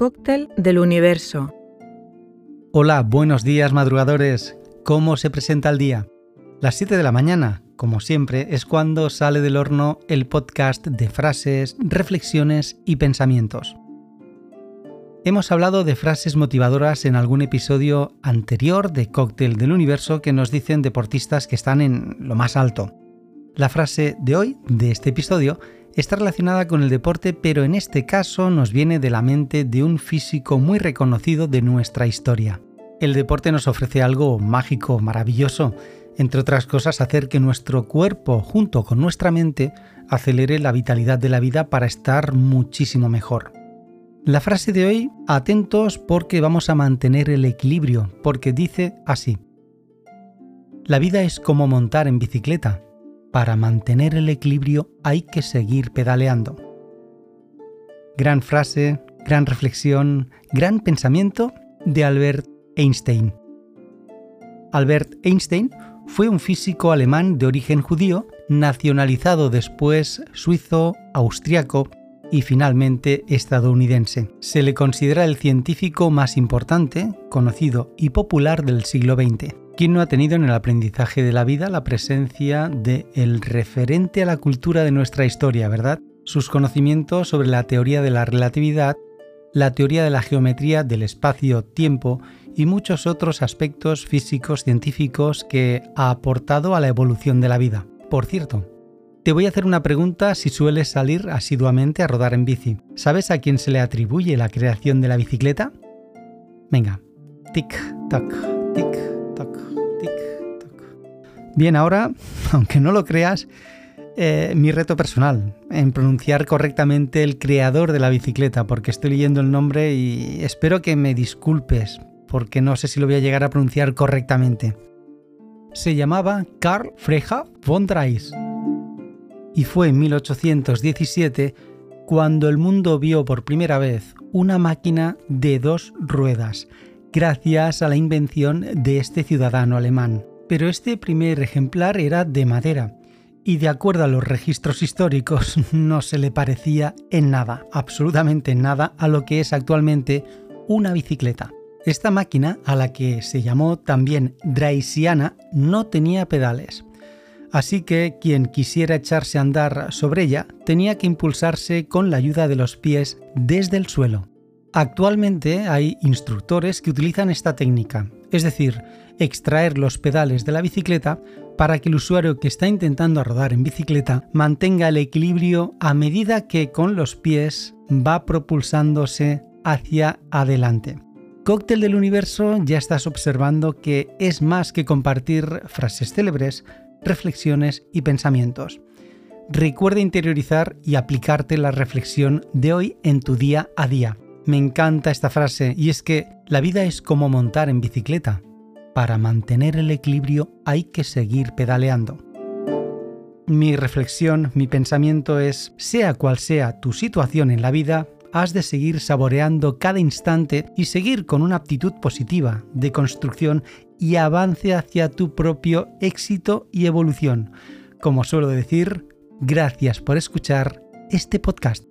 cóctel del universo. Hola, buenos días madrugadores. ¿Cómo se presenta el día? Las 7 de la mañana, como siempre, es cuando sale del horno el podcast de frases, reflexiones y pensamientos. Hemos hablado de frases motivadoras en algún episodio anterior de Cóctel del Universo que nos dicen deportistas que están en lo más alto. La frase de hoy, de este episodio, está relacionada con el deporte, pero en este caso nos viene de la mente de un físico muy reconocido de nuestra historia. El deporte nos ofrece algo mágico, maravilloso, entre otras cosas hacer que nuestro cuerpo junto con nuestra mente acelere la vitalidad de la vida para estar muchísimo mejor. La frase de hoy, atentos porque vamos a mantener el equilibrio, porque dice así. La vida es como montar en bicicleta, para mantener el equilibrio hay que seguir pedaleando. Gran frase, gran reflexión, gran pensamiento de Albert Einstein. Albert Einstein fue un físico alemán de origen judío, nacionalizado después suizo, austriaco y finalmente estadounidense. Se le considera el científico más importante, conocido y popular del siglo XX. ¿Quién no ha tenido en el aprendizaje de la vida la presencia de el referente a la cultura de nuestra historia, verdad? Sus conocimientos sobre la teoría de la relatividad, la teoría de la geometría del espacio-tiempo y muchos otros aspectos físicos científicos que ha aportado a la evolución de la vida. Por cierto, te voy a hacer una pregunta si sueles salir asiduamente a rodar en bici. ¿Sabes a quién se le atribuye la creación de la bicicleta? Venga, tic-tac, tic-tac. Bien, ahora, aunque no lo creas, eh, mi reto personal en pronunciar correctamente el creador de la bicicleta, porque estoy leyendo el nombre y espero que me disculpes, porque no sé si lo voy a llegar a pronunciar correctamente. Se llamaba Karl Freja von Dreis y fue en 1817 cuando el mundo vio por primera vez una máquina de dos ruedas, gracias a la invención de este ciudadano alemán pero este primer ejemplar era de madera y de acuerdo a los registros históricos no se le parecía en nada, absolutamente nada a lo que es actualmente una bicicleta. Esta máquina, a la que se llamó también Draisiana, no tenía pedales. Así que quien quisiera echarse a andar sobre ella tenía que impulsarse con la ayuda de los pies desde el suelo. Actualmente hay instructores que utilizan esta técnica, es decir, extraer los pedales de la bicicleta para que el usuario que está intentando rodar en bicicleta mantenga el equilibrio a medida que con los pies va propulsándose hacia adelante. Cóctel del universo ya estás observando que es más que compartir frases célebres, reflexiones y pensamientos. Recuerda interiorizar y aplicarte la reflexión de hoy en tu día a día. Me encanta esta frase y es que la vida es como montar en bicicleta para mantener el equilibrio hay que seguir pedaleando. Mi reflexión, mi pensamiento es, sea cual sea tu situación en la vida, has de seguir saboreando cada instante y seguir con una actitud positiva de construcción y avance hacia tu propio éxito y evolución. Como suelo decir, gracias por escuchar este podcast.